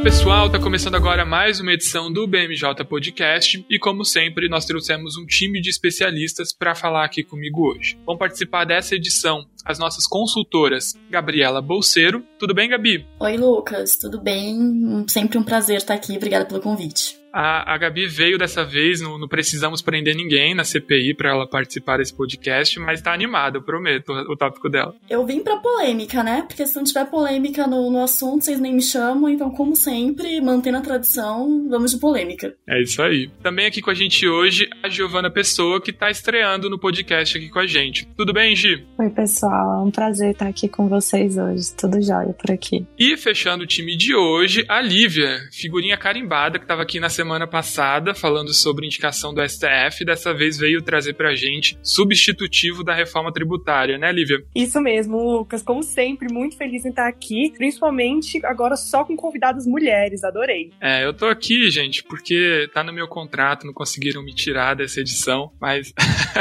Olá pessoal, está começando agora mais uma edição do BMJ Podcast e como sempre nós trouxemos um time de especialistas para falar aqui comigo hoje. Vão participar dessa edição as nossas consultoras Gabriela Bolseiro. Tudo bem, Gabi? Oi, Lucas, tudo bem? Sempre um prazer estar aqui. Obrigada pelo convite. A, a Gabi veio dessa vez, não, não precisamos prender ninguém na CPI para ela participar desse podcast, mas tá animada, eu prometo, o, o tópico dela. Eu vim pra polêmica, né? Porque se não tiver polêmica no, no assunto, vocês nem me chamam, então, como sempre, mantendo a tradição, vamos de polêmica. É isso aí. Também aqui com a gente hoje, a Giovana Pessoa, que tá estreando no podcast aqui com a gente. Tudo bem, Gi? Oi, pessoal, é um prazer estar aqui com vocês hoje. Tudo jóia por aqui. E fechando o time de hoje, a Lívia, figurinha carimbada, que tava aqui na semana passada falando sobre indicação do STF, dessa vez veio trazer pra gente substitutivo da reforma tributária, né, Lívia? Isso mesmo, Lucas. Como sempre, muito feliz em estar aqui, principalmente agora só com convidadas mulheres, adorei. É, eu tô aqui, gente, porque tá no meu contrato, não conseguiram me tirar dessa edição, mas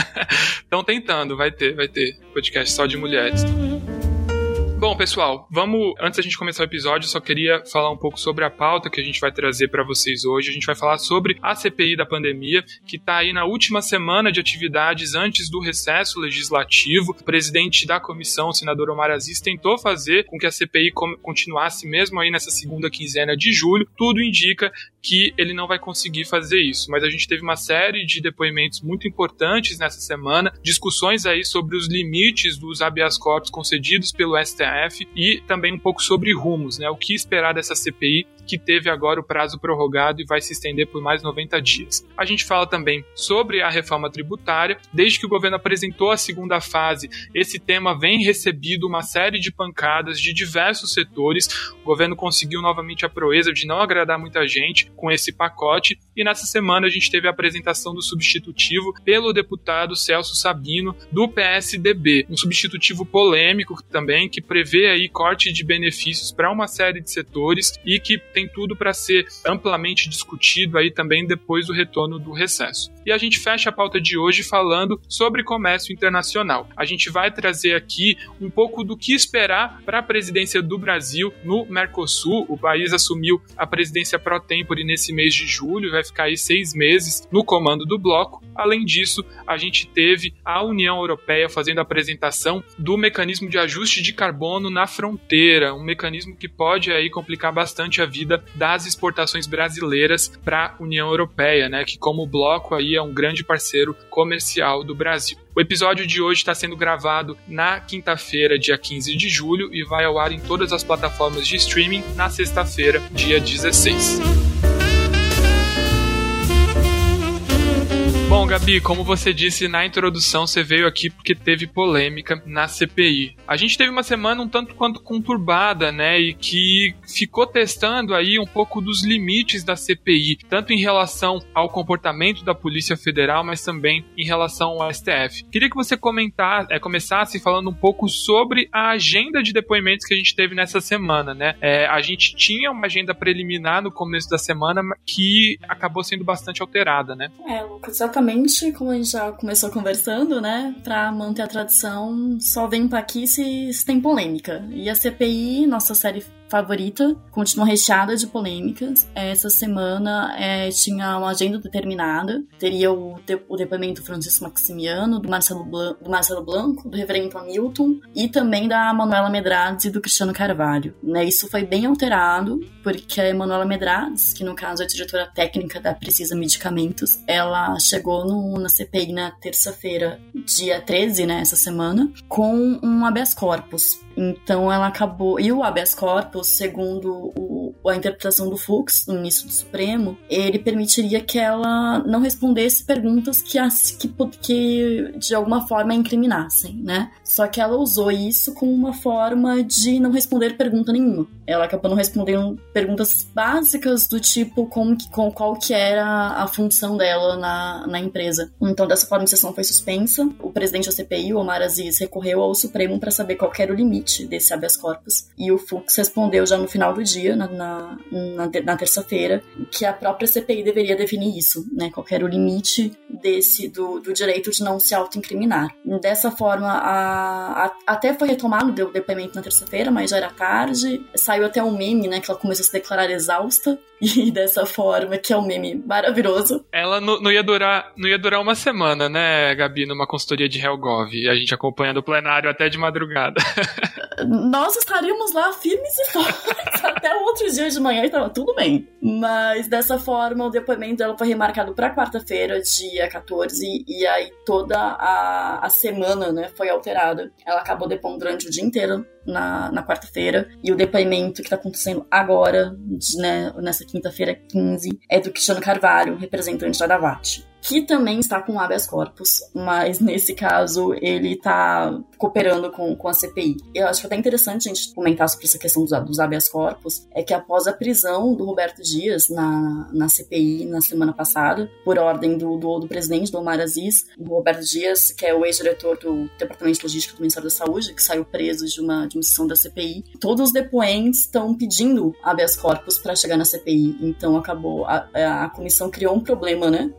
estão tentando, vai ter, vai ter podcast só de mulheres. Bom, pessoal, vamos. Antes da gente começar o episódio, só queria falar um pouco sobre a pauta que a gente vai trazer para vocês hoje. A gente vai falar sobre a CPI da pandemia, que está aí na última semana de atividades antes do recesso legislativo. O presidente da comissão, o senador Omar Aziz, tentou fazer com que a CPI continuasse mesmo aí nessa segunda quinzena de julho. Tudo indica que ele não vai conseguir fazer isso. Mas a gente teve uma série de depoimentos muito importantes nessa semana, discussões aí sobre os limites dos habeas corpus concedidos pelo STF STF e também um pouco sobre rumos, né? O que esperar dessa CPI que teve agora o prazo prorrogado e vai se estender por mais 90 dias. A gente fala também sobre a reforma tributária. Desde que o governo apresentou a segunda fase, esse tema vem recebido uma série de pancadas de diversos setores. O governo conseguiu novamente a proeza de não agradar muita gente com esse pacote e nessa semana a gente teve a apresentação do substitutivo pelo deputado Celso Sabino do PSDB, um substitutivo polêmico também que prevê aí corte de benefícios para uma série de setores e que tem tudo para ser amplamente discutido aí também depois do retorno do recesso. E a gente fecha a pauta de hoje falando sobre comércio internacional. A gente vai trazer aqui um pouco do que esperar para a presidência do Brasil no Mercosul. O país assumiu a presidência pro tempore nesse mês de julho, vai ficar aí seis meses no comando do bloco. Além disso, a gente teve a União Europeia fazendo a apresentação do mecanismo de ajuste de carbono na fronteira, um mecanismo que pode aí complicar bastante a vida das exportações brasileiras para a União Europeia, né, que como bloco aí é um grande parceiro comercial do Brasil. O episódio de hoje está sendo gravado na quinta-feira, dia 15 de julho, e vai ao ar em todas as plataformas de streaming na sexta-feira, dia 16. Bom, Gabi, como você disse na introdução, você veio aqui porque teve polêmica na CPI. A gente teve uma semana um tanto quanto conturbada, né, e que ficou testando aí um pouco dos limites da CPI, tanto em relação ao comportamento da Polícia Federal, mas também em relação ao STF. Queria que você comentar, é, começasse falando um pouco sobre a agenda de depoimentos que a gente teve nessa semana, né? É, a gente tinha uma agenda preliminar no começo da semana que acabou sendo bastante alterada, né? É, Lucas, basicamente, como a gente já começou conversando, né, para manter a tradição, só vem para aqui se, se tem polêmica. E a CPI, nossa série favorita, continua recheada de polêmicas. Essa semana é, tinha uma agenda determinada. Teria o, o depoimento do Francisco Maximiano, do Marcelo, Blanco, do Marcelo Blanco, do Reverendo Hamilton e também da Manuela Medrades e do Cristiano Carvalho. Né, isso foi bem alterado, porque a Manuela Medrades, que no caso é diretora técnica da Precisa Medicamentos, ela chegou no, na CPI na terça-feira, dia 13, né, essa semana, com um habeas corpus então ela acabou. E o habeas corpus, segundo o, a interpretação do Fux, no ministro do Supremo, ele permitiria que ela não respondesse perguntas que, que, que de alguma forma incriminassem, né? Só que ela usou isso como uma forma de não responder pergunta nenhuma. Ela acabou não respondendo perguntas básicas do tipo como que, com qual que era a função dela na, na empresa. Então, dessa forma, a sessão foi suspensa. O presidente da CPI, Omar Aziz, recorreu ao Supremo para saber qual era o limite desse habeas corpus. E o Fux respondeu já no final do dia, na, na, na, na terça-feira, que a própria CPI deveria definir isso, né? Qual era o limite desse do, do direito de não se autoincriminar. Dessa forma, a, a, até foi retomado o depoimento na terça-feira, mas já era tarde. Saiu até um meme, né? Que ela começou a se declarar exausta. E dessa forma, que é um meme maravilhoso. Ela não, ia durar, não ia durar uma semana, né, Gabi, numa consultoria de Helgov. A gente acompanhando o plenário até de madrugada. Nós estaríamos lá firmes e fortes até o outro dia de manhã e tava tudo bem. Mas dessa forma, o depoimento dela foi remarcado para quarta-feira, dia 14, e aí toda a, a semana, né, foi alterada. Ela acabou depondo durante o dia inteiro na, na quarta-feira. E o depoimento que está acontecendo agora, né, nessa quinta-feira 15, é do Cristiano Carvalho, representante da Davat que também está com habeas corpus, mas nesse caso ele está cooperando com, com a CPI. Eu acho que até interessante a gente comentar sobre essa questão dos, dos habeas corpus, é que após a prisão do Roberto Dias na, na CPI na semana passada, por ordem do, do, do presidente, do Omar Aziz, o Roberto Dias, que é o ex-diretor do Departamento de Logística do Ministério da Saúde, que saiu preso de uma, de uma sessão da CPI, todos os depoentes estão pedindo habeas corpus para chegar na CPI, então acabou, a, a comissão criou um problema, né,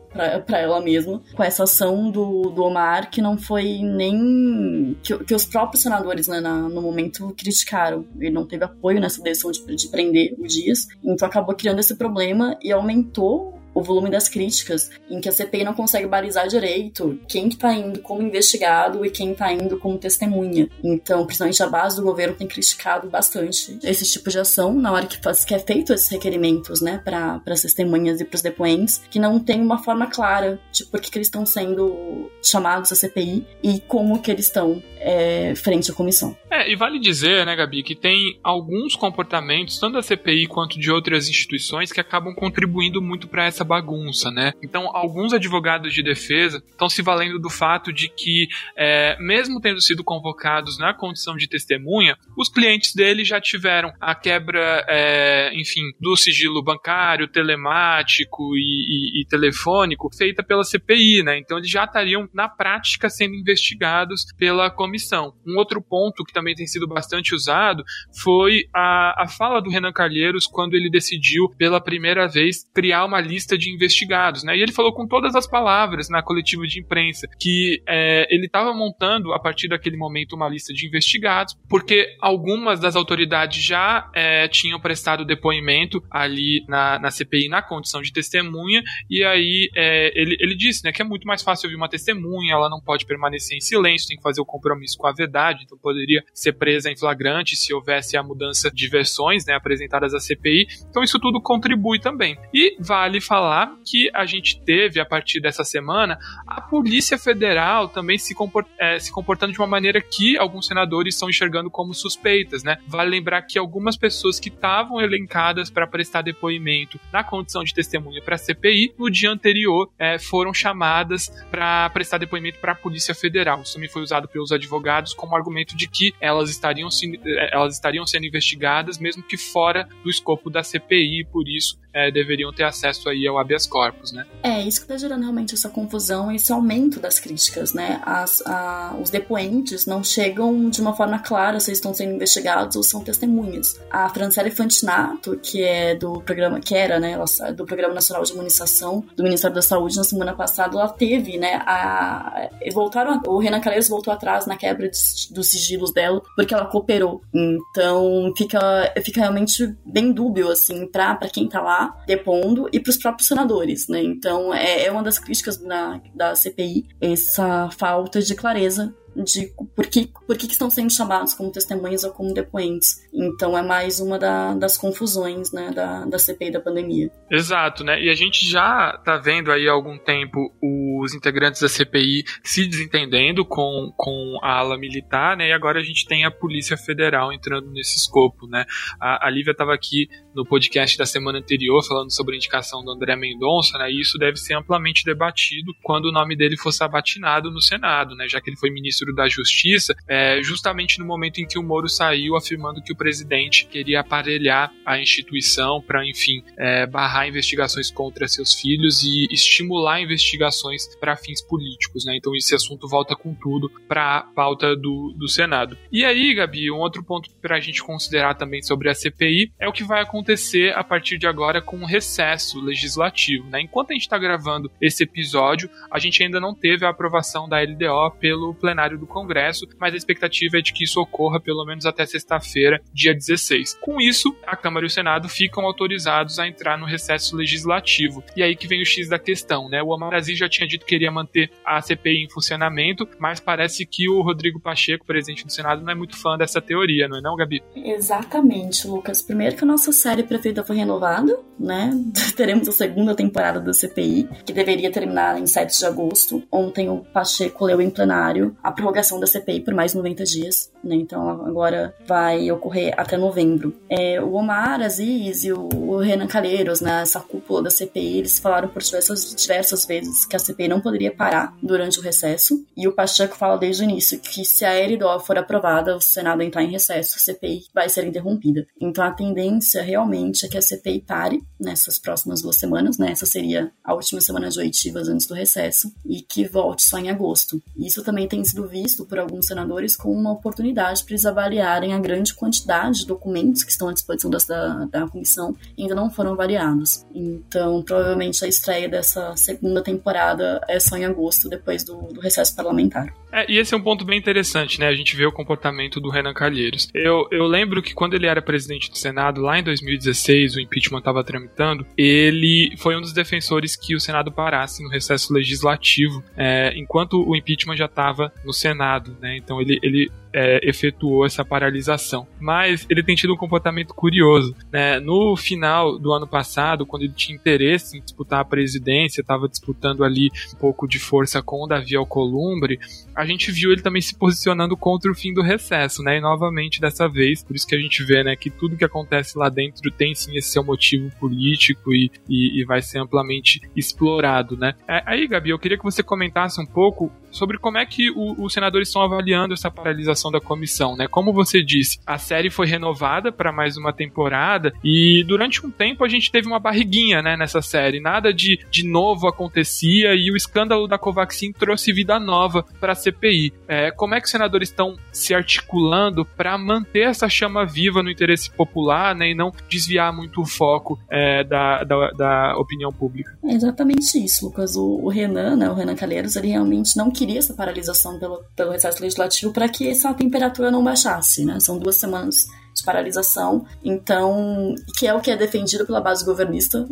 ela mesma, com essa ação do, do Omar, que não foi nem. que, que os próprios senadores, né, na, no momento, criticaram. Ele não teve apoio nessa decisão de, de prender o Dias, então acabou criando esse problema e aumentou o volume das críticas, em que a CPI não consegue balizar direito quem que tá indo como investigado e quem tá indo como testemunha. Então, principalmente a base do governo tem criticado bastante esse tipo de ação na hora que, faz, que é feito esses requerimentos, né, para as testemunhas e para os depoentes, que não tem uma forma clara de por que, que eles estão sendo chamados à CPI e como que eles estão é, frente à comissão. É, e vale dizer, né, Gabi, que tem alguns comportamentos, tanto da CPI quanto de outras instituições, que acabam contribuindo muito para essa bagunça, né? Então, alguns advogados de defesa estão se valendo do fato de que, é, mesmo tendo sido convocados na condição de testemunha, os clientes dele já tiveram a quebra, é, enfim, do sigilo bancário, telemático e, e, e telefônico feita pela CPI, né? Então, eles já estariam, na prática, sendo investigados pela comissão comissão. Um outro ponto que também tem sido bastante usado foi a, a fala do Renan Calheiros quando ele decidiu pela primeira vez criar uma lista de investigados, né? E ele falou com todas as palavras na coletiva de imprensa que é, ele estava montando a partir daquele momento uma lista de investigados, porque algumas das autoridades já é, tinham prestado depoimento ali na, na CPI na condição de testemunha, e aí é, ele, ele disse né, que é muito mais fácil ouvir uma testemunha, ela não pode permanecer em silêncio, tem que fazer o compromisso compromisso com a verdade, então poderia ser presa em flagrante se houvesse a mudança de versões né, apresentadas à CPI. Então isso tudo contribui também. E vale falar que a gente teve, a partir dessa semana, a Polícia Federal também se, comport é, se comportando de uma maneira que alguns senadores estão enxergando como suspeitas. Né? Vale lembrar que algumas pessoas que estavam elencadas para prestar depoimento na condição de testemunha para a CPI, no dia anterior é, foram chamadas para prestar depoimento para a Polícia Federal. Isso também foi usado pelos advogados como argumento de que elas estariam, se, elas estariam sendo investigadas mesmo que fora do escopo da CPI, por isso é, deveriam ter acesso aí ao habeas corpus, né? É, isso que está gerando realmente essa confusão, esse aumento das críticas, né? As, a, os depoentes não chegam de uma forma clara se estão sendo investigados ou são testemunhas. A Franciele Fantinato, que é do programa, que era, né, do Programa Nacional de Imunização do Ministério da Saúde na semana passada, ela teve, né, a, voltaram, o Renan Calheiros voltou atrás na quebra de, dos sigilos dela, porque ela cooperou. Então, fica, fica realmente bem dúbio, assim, para quem tá lá depondo e para os próprios senadores, né? Então é, é uma das críticas na, da CPI essa falta de clareza de por que, por que, estão sendo chamados como testemunhas ou como depoentes. Então é mais uma da, das confusões né, da, da CPI da pandemia. Exato, né? E a gente já está vendo aí há algum tempo os integrantes da CPI se desentendendo com, com a ala militar, né? E agora a gente tem a Polícia Federal entrando nesse escopo, né? A, a Lívia estava aqui no podcast da semana anterior falando sobre a indicação do André Mendonça, né? E isso deve ser amplamente debatido quando o nome dele for sabatinado no Senado, né? Já que ele foi ministro ministro da Justiça, é, justamente no momento em que o Moro saiu afirmando que o presidente queria aparelhar a instituição para, enfim, é, barrar investigações contra seus filhos e estimular investigações para fins políticos, né? Então esse assunto volta com tudo para a pauta do, do Senado. E aí, Gabi, um outro ponto para a gente considerar também sobre a CPI é o que vai acontecer a partir de agora com o recesso legislativo, né? Enquanto a gente está gravando esse episódio, a gente ainda não teve a aprovação da LDO pelo plenário do Congresso, mas a expectativa é de que isso ocorra pelo menos até sexta-feira, dia 16. Com isso, a Câmara e o Senado ficam autorizados a entrar no recesso legislativo. E aí que vem o X da questão, né? O Aziz já tinha dito que queria manter a CPI em funcionamento, mas parece que o Rodrigo Pacheco, presidente do Senado, não é muito fã dessa teoria, não é não, Gabi? Exatamente, Lucas. Primeiro que a nossa série preferida foi renovada, né? Teremos a segunda temporada da CPI, que deveria terminar em 7 de agosto. Ontem o Pacheco leu em plenário a prorrogação da CPI por mais 90 dias, né? Então agora vai ocorrer até novembro. É, o Omar Aziz e o Renan Calheiros, né, cúpula da CPI, eles falaram por diversas, diversas vezes que a CPI não poderia parar durante o recesso. E o Pacheco fala desde o início que se a LDO for aprovada, o Senado entrar em recesso, a CPI vai ser interrompida. Então a tendência realmente é que a CPI pare nessas próximas duas semanas, né? Essa seria a última semana de oitivas antes do recesso, e que volte só em agosto. Isso também tem sido visto por alguns senadores como uma oportunidade para eles avaliarem a grande quantidade de documentos que estão à disposição da, da comissão e ainda não foram variados. Então, provavelmente a estreia dessa segunda temporada é só em agosto, depois do, do recesso parlamentar. É, e esse é um ponto bem interessante, né? A gente vê o comportamento do Renan Calheiros. Eu, eu lembro que quando ele era presidente do Senado, lá em 2016, o impeachment estava tramitando, ele foi um dos defensores que o Senado parasse no recesso legislativo, é, enquanto o impeachment já estava no Senado, né? Então ele, ele é, efetuou essa paralisação. Mas ele tem tido um comportamento curioso. Né? No final do ano passado, quando ele tinha interesse em disputar a presidência, estava disputando ali um pouco de força com o Davi Alcolumbre, a gente viu ele também se posicionando contra o fim do recesso, né? E novamente dessa vez, por isso que a gente vê, né, que tudo que acontece lá dentro tem sim esse seu motivo político e, e, e vai ser amplamente explorado, né? É, aí, Gabi, eu queria que você comentasse um pouco sobre como é que o, os senadores estão avaliando essa paralisação da comissão, né? Como você disse, a série foi renovada para mais uma temporada e durante um tempo a gente teve uma barriguinha, né, nessa série. Nada de, de novo acontecia e o escândalo da Covaxin trouxe vida nova para a CPI. É, como é que os senadores estão se articulando para manter essa chama viva no interesse popular, né, e não desviar muito o foco é, da, da, da, opinião pública? É exatamente isso, Lucas. O, o Renan, né, o Renan Calheiros, ele realmente não queria essa paralisação pelo, pelo recesso legislativo para que essa temperatura não baixasse, né? São duas semanas de paralisação, então, que é o que é defendido pela base governista,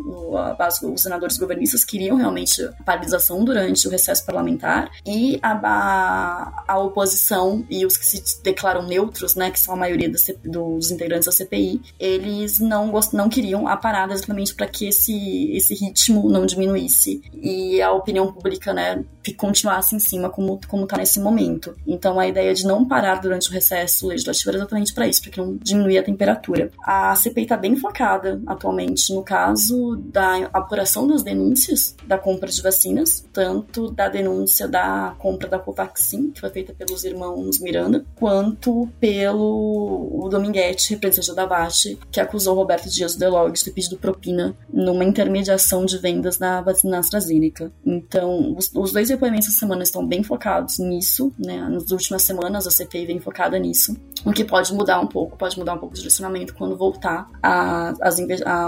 base, os senadores governistas queriam realmente a paralisação durante o recesso parlamentar, e a, a, a oposição e os que se declaram neutros, né, que são a maioria dos integrantes da CPI, eles não, gost, não queriam a parada exatamente para que esse, esse ritmo não diminuísse e a opinião pública, né, continuasse em cima como, como tá nesse momento. Então, a ideia de não parar durante o recesso legislativo era exatamente para isso, para que não diminuir a temperatura. A CPI está bem focada atualmente no caso da apuração das denúncias da compra de vacinas, tanto da denúncia da compra da Covaxin, que foi feita pelos irmãos Miranda, quanto pelo o Dominguete, representante da VAST, que acusou Roberto Dias Delog de ter pedido propina numa intermediação de vendas da vacina AstraZeneca. Então, os, os dois depoimentos essa semana estão bem focados nisso, né? Nas últimas semanas a CPI vem focada nisso, o que pode mudar um pouco, pode mudar um pouco de direcionamento quando voltar a, as,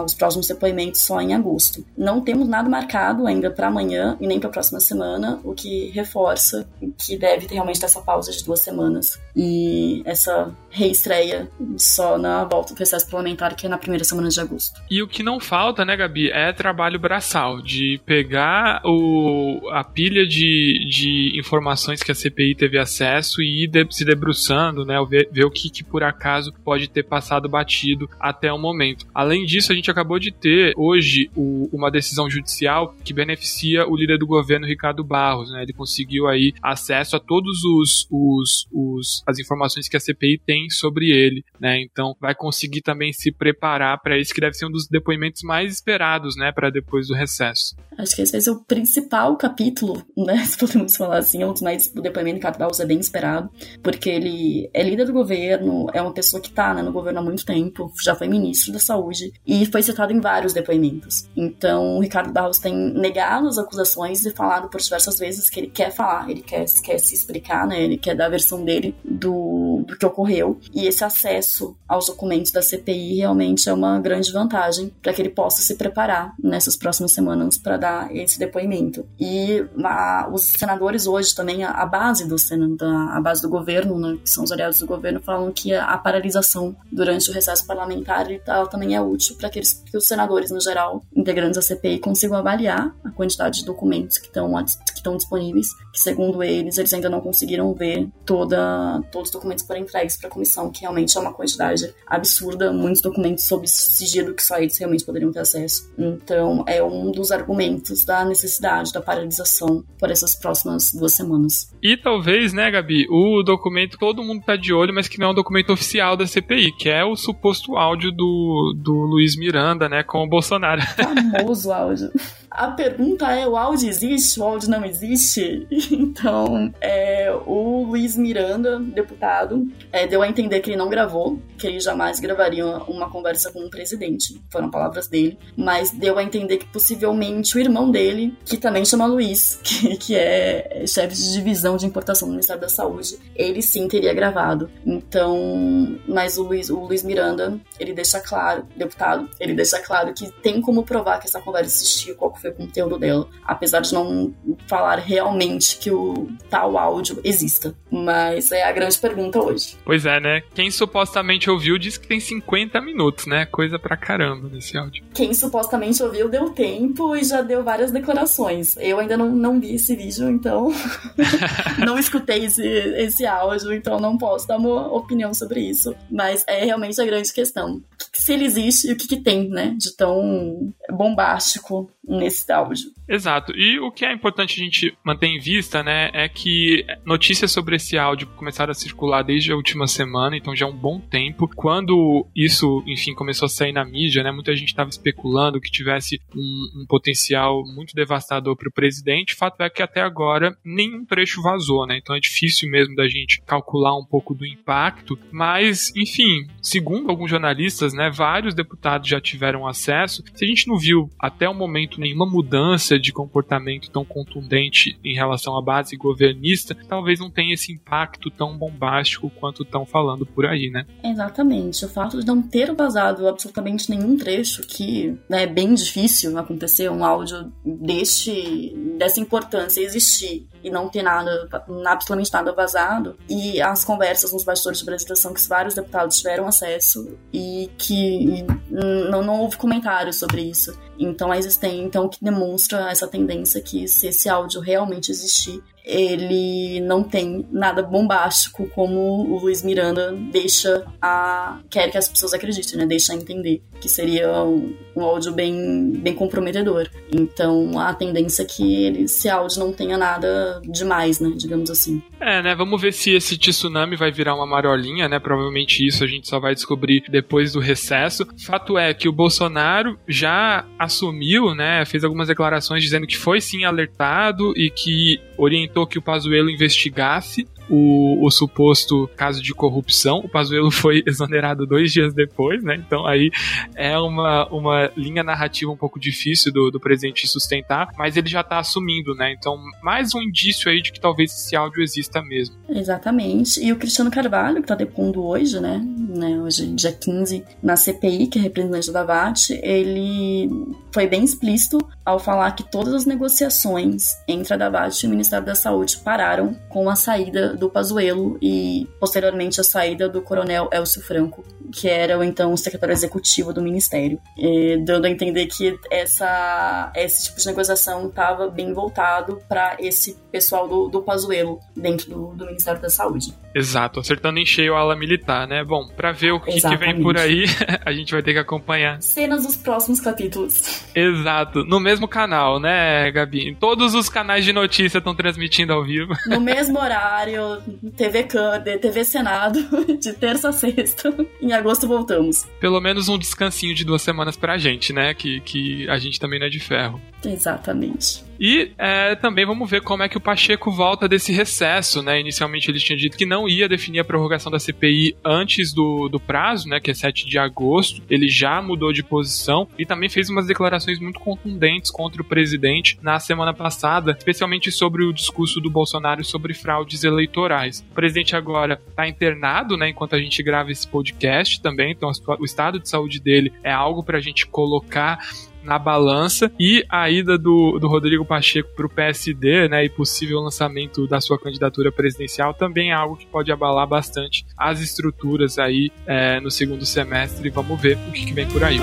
os próximos depoimentos só em agosto. Não temos nada marcado ainda para amanhã e nem para a próxima semana, o que reforça que deve ter realmente essa pausa de duas semanas e essa reestreia só na volta do recesso parlamentar, que é na primeira semana de agosto. E o que não falta, né, Gabi, é trabalho braçal, de pegar o, a pilha de, de informações que a CPI teve acesso e ir de, se debruçando, né, ver, ver o que, que por acaso pode ter passado batido até o momento. Além disso, a gente acabou de ter hoje o, uma decisão judicial que beneficia o líder do governo, Ricardo Barros. Né? Ele conseguiu aí acesso a todos os, os, os as informações que a CPI tem sobre ele. Né? Então, vai conseguir também se preparar para isso, que deve ser um dos depoimentos mais esperados né, para depois do recesso. Acho que esse ser o principal capítulo, né? Se podemos falar assim, é um dos mais. O depoimento Ricardo Barros é bem esperado, porque ele é líder do governo governo, é uma pessoa que está né, no governo há muito tempo, já foi ministro da Saúde e foi citado em vários depoimentos. Então, o Ricardo Barros tem negado as acusações e falado por diversas vezes que ele quer falar, ele quer, quer se explicar, né? Ele quer dar a versão dele do, do que ocorreu. E esse acesso aos documentos da CPI realmente é uma grande vantagem para que ele possa se preparar nessas próximas semanas para dar esse depoimento. E a, os senadores hoje também, a, a base do Senado, a base do governo, né, que são os aliados do governo, falam que a, paralisação durante o recesso parlamentar ela também é útil para que, que os senadores, no geral, integrantes da CPI, consigam avaliar a quantidade de documentos que estão que estão disponíveis, que segundo eles, eles ainda não conseguiram ver toda, todos os documentos foram entregues para a comissão, que realmente é uma quantidade absurda, muitos documentos sob sigilo que só eles realmente poderiam ter acesso. Então, é um dos argumentos da necessidade da paralisação por essas próximas duas semanas. E talvez, né, Gabi, o documento todo mundo tá de olho, mas que não é um documento oficial da CPI, que é o suposto áudio do, do Luiz Miranda, né, com o Bolsonaro. Famoso áudio. A pergunta é: o áudio existe? O áudio não existe? Então, é, o Luiz Miranda, deputado, é, deu a entender que ele não gravou, que ele jamais gravaria uma conversa com o um presidente. Foram palavras dele. Mas deu a entender que possivelmente o irmão dele, que também chama Luiz, que, que é chefe de divisão de importação do Ministério da Saúde, ele sim teria gravado. Então, mas o Luiz, o Luiz Miranda, ele deixa claro, deputado, ele deixa claro que tem como provar que essa conversa existiu, foi o conteúdo dela, apesar de não falar realmente que o tal áudio exista. Mas é a grande pergunta hoje. Pois é, né? Quem supostamente ouviu diz que tem 50 minutos, né? Coisa pra caramba nesse áudio. Quem supostamente ouviu deu tempo e já deu várias declarações. Eu ainda não, não vi esse vídeo, então não escutei esse, esse áudio, então não posso dar uma opinião sobre isso. Mas é realmente a grande questão. Se ele existe e o que, que tem, né? De tão bombástico nesse áudio. Exato. E o que é importante a gente manter em vista, né, é que notícias sobre esse áudio começaram a circular desde a última semana, então já é um bom tempo. Quando isso, enfim, começou a sair na mídia, né, muita gente estava especulando que tivesse um, um potencial muito devastador para o presidente. Fato é que até agora nenhum trecho vazou, né? Então é difícil mesmo da gente calcular um pouco do impacto. Mas, enfim, segundo alguns jornalistas, né, vários deputados já tiveram acesso. Se a gente não viu até o momento nenhuma mudança de comportamento tão contundente em relação à base governista, talvez não tenha esse impacto tão bombástico quanto estão falando por aí, né? Exatamente. O fato de não ter vazado absolutamente nenhum trecho, que né, é bem difícil acontecer um áudio deste, dessa importância existir e não ter nada, absolutamente nada vazado, e as conversas nos bastidores de são que vários deputados tiveram acesso e que não, não houve comentários sobre isso. Então, a existência, então, que demonstra essa tendência que se esse áudio realmente existir, ele não tem nada bombástico como o Luiz Miranda deixa a quer que as pessoas acreditem, né? Deixa a entender que seria um, áudio bem, bem comprometedor. Então a tendência é que ele, esse áudio não tenha nada demais, né? Digamos assim. É, né? Vamos ver se esse tsunami vai virar uma marolinha, né? Provavelmente isso a gente só vai descobrir depois do recesso. Fato é que o Bolsonaro já assumiu, né? Fez algumas declarações dizendo que foi sim alertado e que orientou que o Pazuello investigasse o, o, suposto caso de corrupção. O Pazuello foi exonerado dois dias depois, né? Então aí é uma, uma linha narrativa um pouco difícil do, do presidente sustentar, mas ele já tá assumindo, né? Então, mais um indício aí de que talvez esse áudio exista mesmo. Exatamente. E o Cristiano Carvalho, que tá depondo hoje, né? né hoje, dia 15, na CPI, que é representante da VAT, ele foi bem explícito ao falar que todas as negociações entre a Davat e o Ministério da Saúde pararam com a saída do Pazuello e posteriormente a saída do Coronel Elcio Franco, que era o então secretário executivo do Ministério, dando a entender que essa esse tipo de negociação estava bem voltado para esse pessoal do, do Pazuello dentro do, do, Ministério da Saúde. Exato, acertando em cheio a ala militar, né? Bom, para ver o que, que, vem por aí, a gente vai ter que acompanhar. Cenas dos próximos capítulos. Exato, no mesmo canal, né, Gabi? Todos os canais de notícia estão transmitindo ao vivo. No mesmo horário, TV TV Senado, de terça a sexta. Em agosto voltamos. Pelo menos um descansinho de duas semanas pra gente, né? Que, que a gente também não é de ferro. Exatamente. E é, também vamos ver como é que o Pacheco volta desse recesso, né? Inicialmente ele tinha dito que não ia definir a prorrogação da CPI antes do, do prazo, né? Que é 7 de agosto. Ele já mudou de posição e também fez umas declarações muito contundentes contra o presidente na semana passada, especialmente sobre o discurso do Bolsonaro sobre fraudes eleitorais. O presidente agora está internado, né? Enquanto a gente grava esse podcast também, então o estado de saúde dele é algo para a gente colocar na balança e a ida do, do Rodrigo Pacheco para o PSD, né, e possível lançamento da sua candidatura presidencial também é algo que pode abalar bastante as estruturas aí é, no segundo semestre. Vamos ver o que, que vem por aí.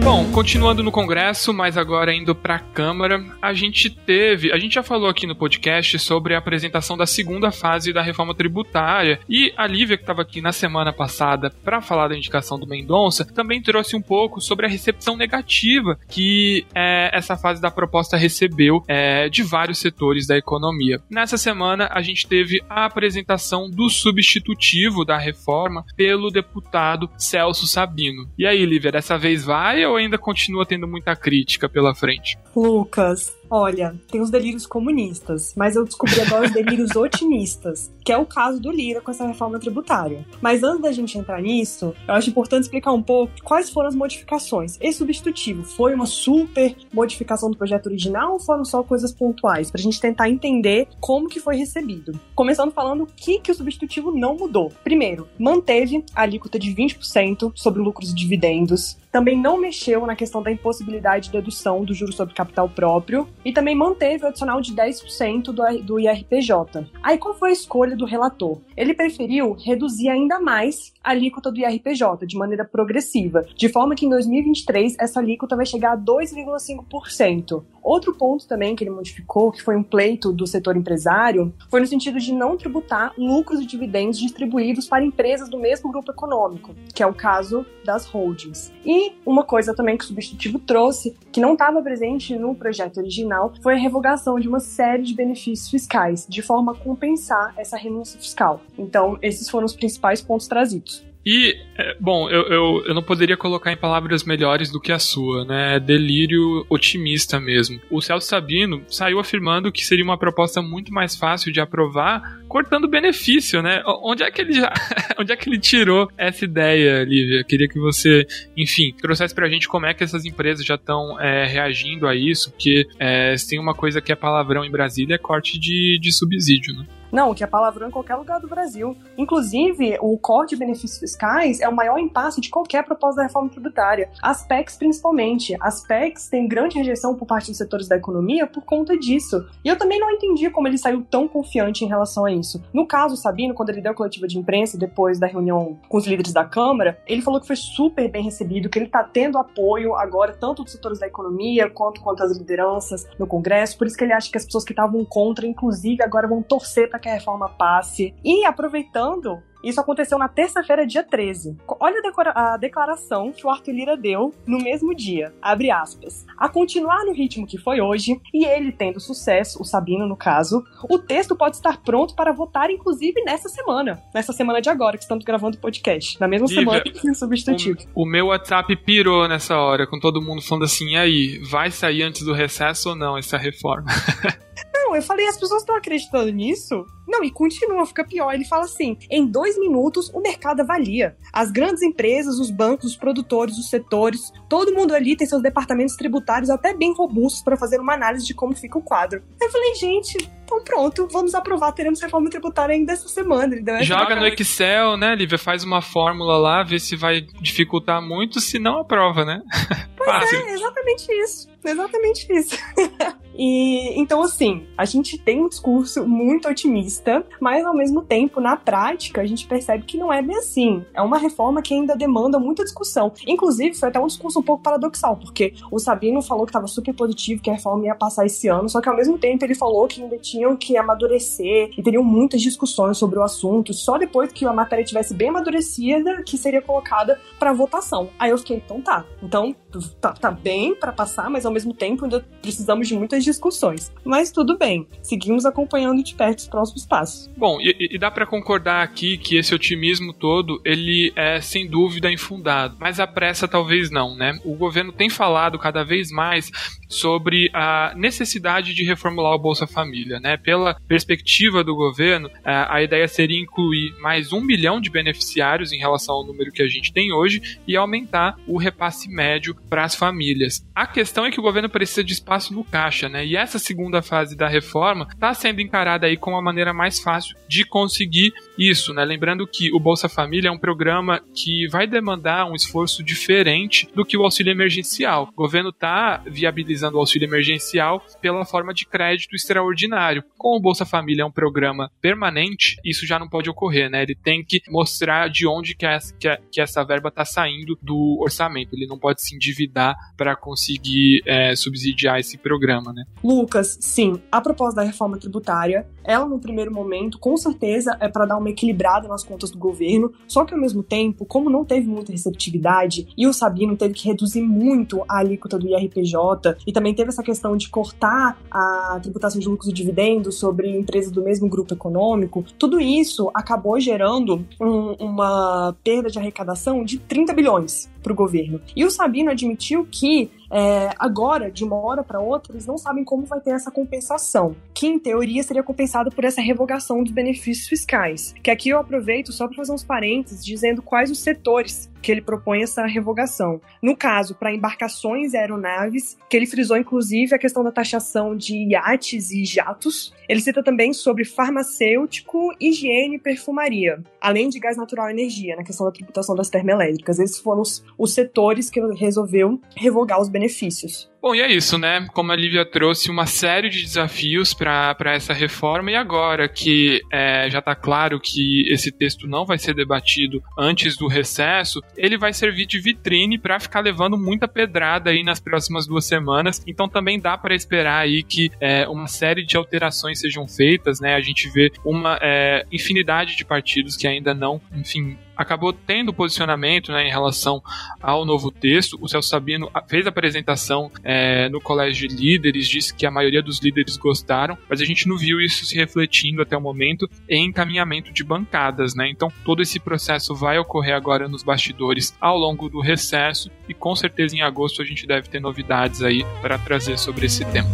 Bom, continuando no Congresso, mas agora indo para a Câmara, a gente teve, a gente já falou aqui no podcast sobre a apresentação da segunda fase da reforma tributária e a Lívia que estava aqui na semana passada para falar da indicação do Mendonça também trouxe um pouco sobre a recepção negativa que é, essa fase da proposta recebeu é, de vários setores da economia. Nessa semana a gente teve a apresentação do substitutivo da reforma pelo deputado Celso Sabino. E aí, Lívia, dessa vez vai ou ainda continua tendo muita crítica pela frente? Lucas, Olha, tem os delírios comunistas, mas eu descobri agora os delírios otimistas, que é o caso do Lira com essa reforma tributária. Mas antes da gente entrar nisso, eu acho importante explicar um pouco quais foram as modificações. Esse substitutivo foi uma super modificação do projeto original ou foram só coisas pontuais? Pra gente tentar entender como que foi recebido. Começando falando o que, que o substitutivo não mudou. Primeiro, manteve a alíquota de 20% sobre lucros e dividendos. Também não mexeu na questão da impossibilidade de dedução do juro sobre capital próprio e também manteve o adicional de 10% do, do IRPJ. Aí qual foi a escolha do relator? Ele preferiu reduzir ainda mais a alíquota do IRPJ de maneira progressiva, de forma que em 2023 essa alíquota vai chegar a 2,5%. Outro ponto também que ele modificou, que foi um pleito do setor empresário, foi no sentido de não tributar lucros e dividendos distribuídos para empresas do mesmo grupo econômico, que é o caso das holdings. E uma coisa também que o substitutivo trouxe, que não estava presente no projeto original, foi a revogação de uma série de benefícios fiscais, de forma a compensar essa renúncia fiscal. Então, esses foram os principais pontos trazidos. E, é, bom, eu, eu, eu não poderia colocar em palavras melhores do que a sua, né? É delírio otimista mesmo. O Celso Sabino saiu afirmando que seria uma proposta muito mais fácil de aprovar, cortando benefício, né? Onde é que ele já. onde é que ele tirou essa ideia, Lívia? Queria que você, enfim, trouxesse pra gente como é que essas empresas já estão é, reagindo a isso, porque é, se tem uma coisa que é palavrão em Brasília, é corte de, de subsídio, né? Não, que é palavrão em qualquer lugar do Brasil. Inclusive, o corte de benefícios fiscais é o maior impasse de qualquer proposta da reforma tributária. As PECs, principalmente. As PECs têm grande rejeição por parte dos setores da economia por conta disso. E eu também não entendi como ele saiu tão confiante em relação a isso. No caso, Sabino, quando ele deu a coletiva de imprensa depois da reunião com os líderes da Câmara, ele falou que foi super bem recebido, que ele está tendo apoio agora, tanto dos setores da economia quanto quanto as lideranças no Congresso. Por isso que ele acha que as pessoas que estavam contra, inclusive, agora vão torcer para que a reforma passe. E aproveitando isso aconteceu na terça-feira, dia 13. Olha a, a, declaração que o Arthur Lira deu no mesmo dia. Abre aspas. A continuar no ritmo que foi hoje, e ele tendo sucesso, o Sabino no caso, o texto pode estar pronto para votar, inclusive nessa semana. Nessa semana de agora, que estamos gravando o podcast. Na mesma Lívia, semana que o substitutivo. O, o meu WhatsApp pirou nessa hora, com todo mundo falando assim: e aí, vai sair antes do recesso ou não essa reforma? Eu falei, as pessoas estão acreditando nisso? Não, e continua, fica pior. Ele fala assim: em dois minutos o mercado avalia. As grandes empresas, os bancos, os produtores, os setores, todo mundo ali tem seus departamentos tributários até bem robustos para fazer uma análise de como fica o quadro. Eu falei, gente, então pronto, vamos aprovar, teremos reforma tributária ainda essa semana. Joga no Excel, né, Lívia? Faz uma fórmula lá, vê se vai dificultar muito, se não aprova, né? Pois é, exatamente isso. Exatamente isso. e então, assim, a gente tem um discurso muito otimista, mas ao mesmo tempo, na prática, a gente percebe que não é bem assim. É uma reforma que ainda demanda muita discussão. Inclusive, foi até um discurso um pouco paradoxal, porque o Sabino falou que estava super positivo, que a reforma ia passar esse ano, só que ao mesmo tempo ele falou que ainda tinham que amadurecer e teriam muitas discussões sobre o assunto, só depois que a matéria tivesse bem amadurecida que seria colocada para votação. Aí eu fiquei, então tá. Então, tá, tá bem para passar, mas ao mesmo tempo ainda precisamos de muitas as discussões. Mas tudo bem, seguimos acompanhando de perto os próximos passos. Bom, e, e dá para concordar aqui que esse otimismo todo, ele é sem dúvida infundado, mas a pressa talvez não, né? O governo tem falado cada vez mais sobre a necessidade de reformular o Bolsa Família, né? Pela perspectiva do governo, a ideia seria incluir mais um milhão de beneficiários em relação ao número que a gente tem hoje e aumentar o repasse médio para as famílias. A questão é que o governo precisa de espaço no caixa, né? E essa segunda fase da reforma está sendo encarada aí como a maneira mais fácil de conseguir isso, né? Lembrando que o Bolsa Família é um programa que vai demandar um esforço diferente do que o auxílio emergencial. O governo está viabilizando o auxílio emergencial pela forma de crédito extraordinário. Com o Bolsa Família é um programa permanente, isso já não pode ocorrer, né? Ele tem que mostrar de onde que, essa, que, que essa verba está saindo do orçamento. Ele não pode se endividar para conseguir é, subsidiar esse programa, né? Lucas, sim. A proposta da reforma tributária, ela no primeiro momento, com certeza, é para dar uma equilibrada nas contas do governo, só que ao mesmo tempo, como não teve muita receptividade e o Sabino teve que reduzir muito a alíquota do IRPJ e também teve essa questão de cortar a tributação de lucros e dividendos sobre empresas do mesmo grupo econômico, tudo isso acabou gerando um, uma perda de arrecadação de 30 bilhões para o governo. E o Sabino admitiu que é, agora, de uma hora para outra, eles não sabem como vai ter essa compensação, que em teoria seria compensada por essa revogação dos benefícios fiscais. Que aqui eu aproveito só para fazer uns parênteses dizendo quais os setores que ele propõe essa revogação. No caso, para embarcações e aeronaves, que ele frisou inclusive a questão da taxação de iates e jatos. Ele cita também sobre farmacêutico, higiene e perfumaria, além de gás natural e energia, na questão da tributação das termoelétricas. Esses foram os, os setores que ele resolveu revogar os benefícios. Bom, e é isso, né? Como a Lívia trouxe uma série de desafios para essa reforma, e agora que é, já está claro que esse texto não vai ser debatido antes do recesso, ele vai servir de vitrine para ficar levando muita pedrada aí nas próximas duas semanas. Então também dá para esperar aí que é, uma série de alterações sejam feitas, né? A gente vê uma é, infinidade de partidos que ainda não, enfim, acabou tendo posicionamento né, em relação ao novo texto. O Celso Sabino fez a apresentação é, no colégio de líderes, disse que a maioria dos líderes gostaram, mas a gente não viu isso se refletindo até o momento em encaminhamento de bancadas. Né? Então, todo esse processo vai ocorrer agora nos bastidores ao longo do recesso e com certeza em agosto a gente deve ter novidades aí para trazer sobre esse tema.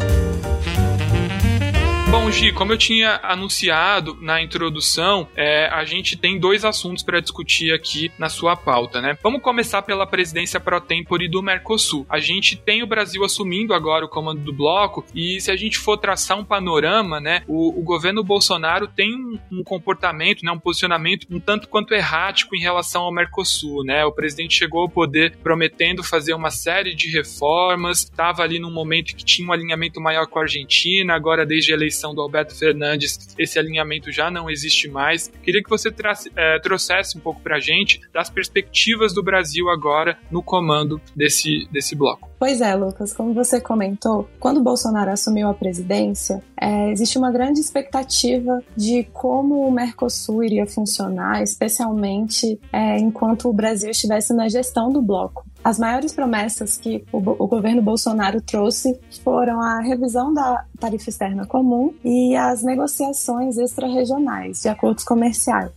Bom, Gi, como eu tinha anunciado na introdução, é, a gente tem dois assuntos para discutir aqui na sua pauta, né? Vamos começar pela presidência pro tempore do Mercosul. A gente tem o Brasil assumindo agora o comando do bloco e se a gente for traçar um panorama, né, o, o governo Bolsonaro tem um, um, comportamento, né, um posicionamento um tanto quanto errático em relação ao Mercosul, né? O presidente chegou ao poder prometendo fazer uma série de reformas, estava ali num momento que tinha um alinhamento maior com a Argentina, agora desde a eleição do Alberto Fernandes, esse alinhamento já não existe mais. Queria que você é, trouxesse um pouco para a gente das perspectivas do Brasil agora no comando desse, desse bloco. Pois é, Lucas, como você comentou, quando Bolsonaro assumiu a presidência, é, existe uma grande expectativa de como o Mercosul iria funcionar, especialmente é, enquanto o Brasil estivesse na gestão do bloco. As maiores promessas que o, o, governo Bolsonaro trouxe foram a revisão da tarifa externa comum e as negociações extra-regionais de acordos comerciais.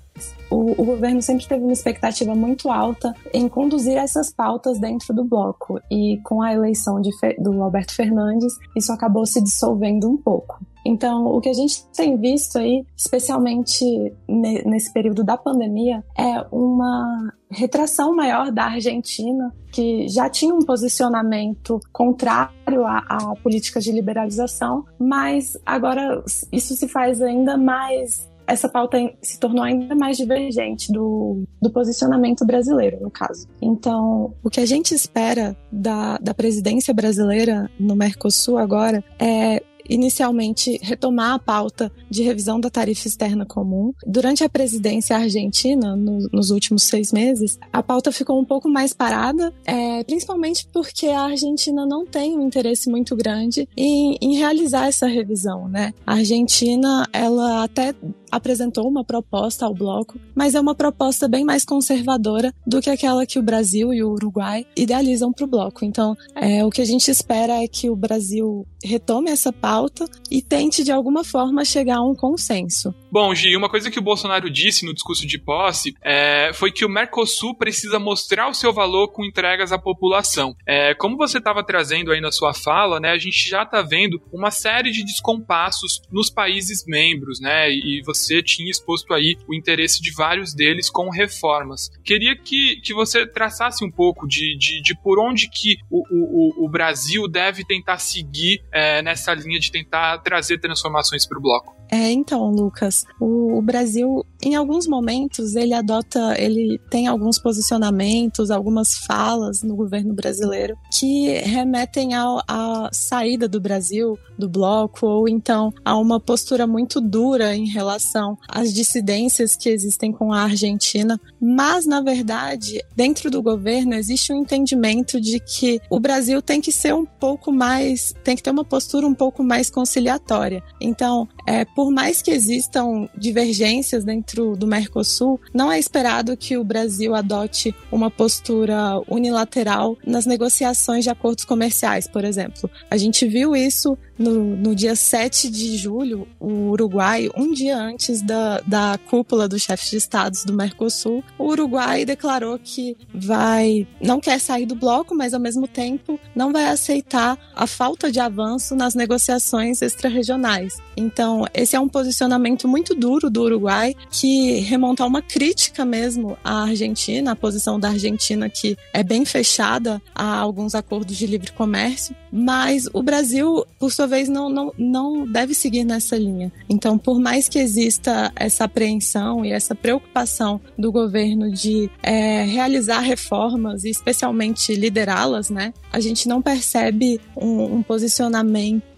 O, o, governo sempre teve uma expectativa muito alta em conduzir essas pautas dentro do bloco, e com a eleição de, do Alberto Fernandes, isso acabou se dissolvendo um pouco. Então, o que a gente tem visto aí, especialmente nesse período da pandemia, é uma retração maior da Argentina, que já tinha um posicionamento contrário à, à política de liberalização, mas agora isso se faz ainda mais essa pauta se tornou ainda mais divergente do, do posicionamento brasileiro, no caso. Então, o que a gente espera da, da presidência brasileira no Mercosul agora é inicialmente retomar a pauta de revisão da tarifa externa comum. Durante a presidência argentina, no, nos últimos seis meses, a pauta ficou um pouco mais parada, é, principalmente porque a Argentina não tem um interesse muito grande em, em realizar essa revisão, né? A Argentina, ela até apresentou uma proposta ao bloco, mas é uma proposta bem mais conservadora do que aquela que o Brasil e o Uruguai idealizam para o bloco. Então, é, o que a gente espera é que o Brasil retome essa pauta e tente de alguma forma chegar a um consenso. Bom, Gi, uma coisa que o Bolsonaro disse no discurso de posse é, foi que o Mercosul precisa mostrar o seu valor com entregas à população. É, como você estava trazendo aí na sua fala, né, a gente já está vendo uma série de descompassos nos países membros, né, e você tinha exposto aí o interesse de vários deles com reformas. Queria que, que você traçasse um pouco de, de, de por onde que o, o, o Brasil deve tentar seguir é, nessa linha de tentar trazer transformações para o bloco. É, então, Lucas, o, o, Brasil, em alguns momentos, ele adota, ele tem alguns posicionamentos, algumas falas no governo brasileiro que remetem à saída do Brasil do bloco, ou então a uma postura muito dura em relação às dissidências que existem com a Argentina. Mas, na verdade, dentro do governo existe um entendimento de que o Brasil tem que ser um pouco mais, tem que ter uma postura um pouco mais conciliatória. Então, é, por mais que existam divergências dentro do Mercosul, não é esperado que o Brasil adote uma postura unilateral nas negociações de acordos comerciais, por exemplo. A gente viu isso no, no dia 7 de julho, o Uruguai, um dia antes da, da cúpula dos chefes de estados do Mercosul, o Uruguai declarou que vai não quer sair do bloco, mas ao mesmo tempo não vai aceitar a falta de avanço nas negociações extra-regionais. Então, esse é um posicionamento muito duro do Uruguai que remonta a uma crítica mesmo à Argentina, a posição da Argentina que é bem fechada a alguns acordos de livre comércio, mas o Brasil, por sua vez, não, não, não deve seguir nessa linha. Então, por mais que exista essa apreensão e essa preocupação do governo de é, realizar reformas e especialmente liderá-las, né, a gente não percebe um, um posicionamento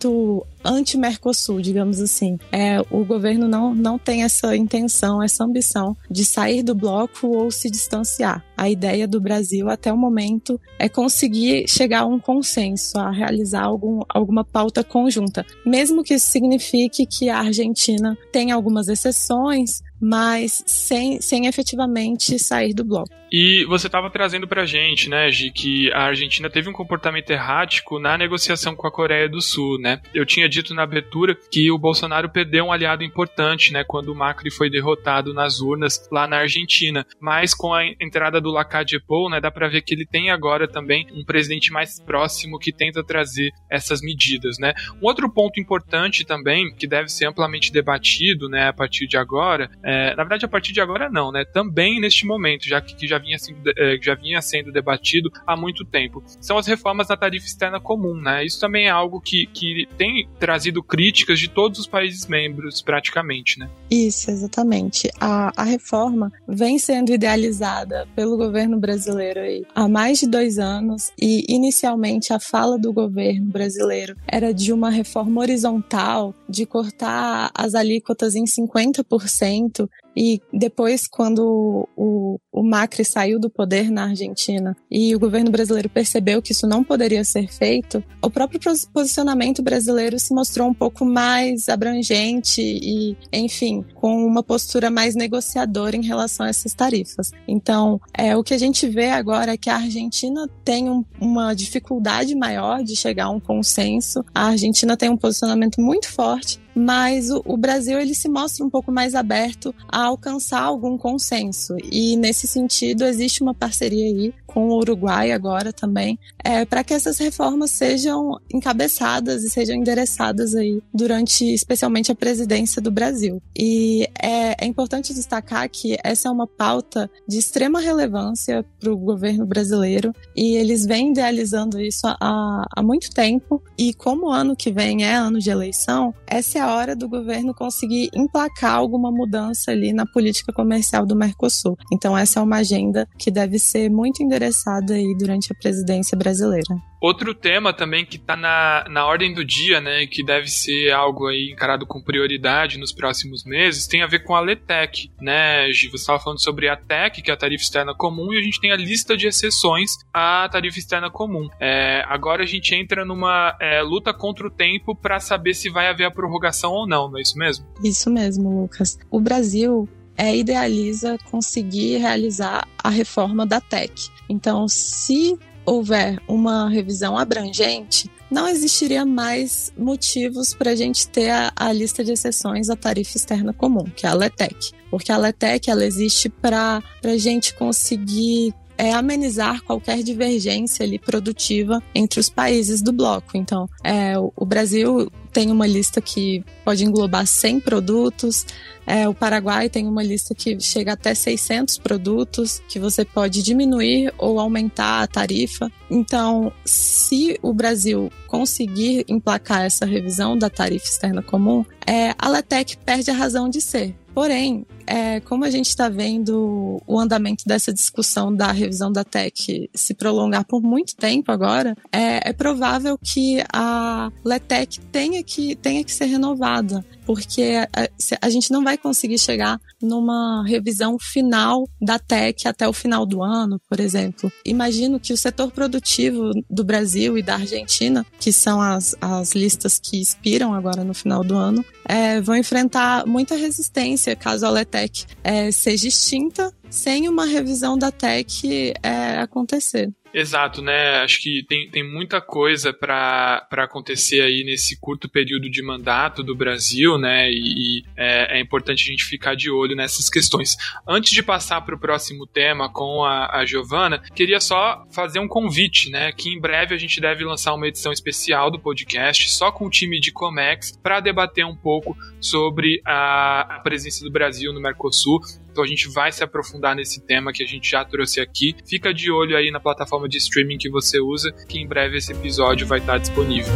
anti-Mercosul, digamos assim. É, o governo não, não tem essa intenção, essa ambição de sair do bloco ou se distanciar. A ideia do Brasil até o momento é conseguir chegar a um consenso, a realizar algum, alguma pauta conjunta, mesmo que isso signifique que a Argentina tenha algumas exceções, mas sem, sem efetivamente sair do bloco. E você estava trazendo para a gente, né, Gi, que a Argentina teve um comportamento errático na negociação com a Coreia do Sul, né? Eu tinha dito na abertura que o Bolsonaro perdeu um aliado importante, né, quando o Macri foi derrotado nas urnas lá na Argentina. Mas com a entrada do Lacadepol, né, dá para ver que ele tem agora também um presidente mais próximo que tenta trazer essas medidas, né? Um outro ponto importante também, que deve ser amplamente debatido, né, a partir de agora, é, na verdade a partir de agora não, né? Também neste momento, já que, que já vinha sendo, é, já vinha sendo debatido há muito tempo, são as reformas da tarifa externa comum, né? Isso também é algo que, que tem trazido críticas de todos os países membros, praticamente, né? Isso, exatamente. A, a reforma vem sendo idealizada pelo governo brasileiro aí há mais de dois anos e inicialmente a fala do governo brasileiro era de uma reforma horizontal, de cortar as alíquotas em 50% e depois, quando o, o Macri saiu do poder na Argentina e o governo brasileiro percebeu que isso não poderia ser feito, o próprio posicionamento brasileiro se mostrou um pouco mais abrangente e, enfim, com uma postura mais negociadora em relação a essas tarifas. Então, é, o que a gente vê agora é que a Argentina tem um, uma dificuldade maior de chegar a um consenso. A Argentina tem um posicionamento muito forte mas o, o, Brasil ele se mostra um pouco mais aberto a alcançar algum consenso. E nesse sentido existe uma parceria aí com o Uruguai agora também é, para que essas reformas sejam encabeçadas e sejam endereçadas aí durante especialmente a presidência do Brasil e é, é importante destacar que essa é uma pauta de extrema relevância para o governo brasileiro e eles vêm idealizando isso há, há muito tempo e como o ano que vem é ano de eleição essa é a hora do governo conseguir emplacar alguma mudança ali na política comercial do Mercosul. Então, essa é uma agenda que deve ser muito interessada aí durante a presidência brasileira. Outro tema também que está na, na ordem do dia, né, que deve ser algo aí encarado com prioridade nos próximos meses, tem a ver com a LETEC, né, Gi? Você estava falando sobre a TEC, que é a tarifa externa comum, e a gente tem a lista de exceções à tarifa externa comum. É, agora a gente entra numa é, luta contra o tempo para saber se vai haver a prorrogação ou não, não é isso mesmo? Isso mesmo, Lucas. O Brasil é, idealiza conseguir realizar a reforma da TEC. Então, se houver uma revisão abrangente, não existiria mais motivos para a gente ter a, a, lista de exceções à tarifa externa comum, que é a LETEC. Porque a LETEC ela existe para a gente conseguir é, amenizar qualquer divergência ali produtiva entre os países do bloco. Então, é, o, o Brasil tem uma lista que pode englobar 100 produtos, é, o Paraguai tem uma lista que chega até 600 produtos, que você pode diminuir ou aumentar a tarifa. Então, se o Brasil conseguir emplacar essa revisão da tarifa externa comum, é, a LATEC perde a razão de ser. Porém, é, como a gente está vendo o andamento dessa discussão da revisão da TEC se prolongar por muito tempo agora, é, é provável que a LETEC tenha que, tenha que ser renovada porque a, a, gente não vai conseguir chegar numa revisão final da TEC até o final do ano, por exemplo. Imagino que o setor produtivo do Brasil e da Argentina, que são as, as listas que expiram agora no final do ano, é, vão enfrentar muita resistência caso a LETEC é, seja extinta sem uma revisão da TEC é, acontecer. Exato, né? Acho que tem, tem muita coisa para acontecer aí nesse curto período de mandato do Brasil, né? E, e é, é, importante a gente ficar de olho nessas questões. Antes de passar para o próximo tema com a, a Giovana, queria só fazer um convite, né? Que em breve a gente deve lançar uma edição especial do podcast só com o time de Comex para debater um pouco sobre a, a presença do Brasil no Mercosul. Então a gente vai se aprofundar nesse tema que a gente já trouxe aqui. Fica de olho aí na plataforma de streaming que você usa, que em breve esse episódio vai estar disponível.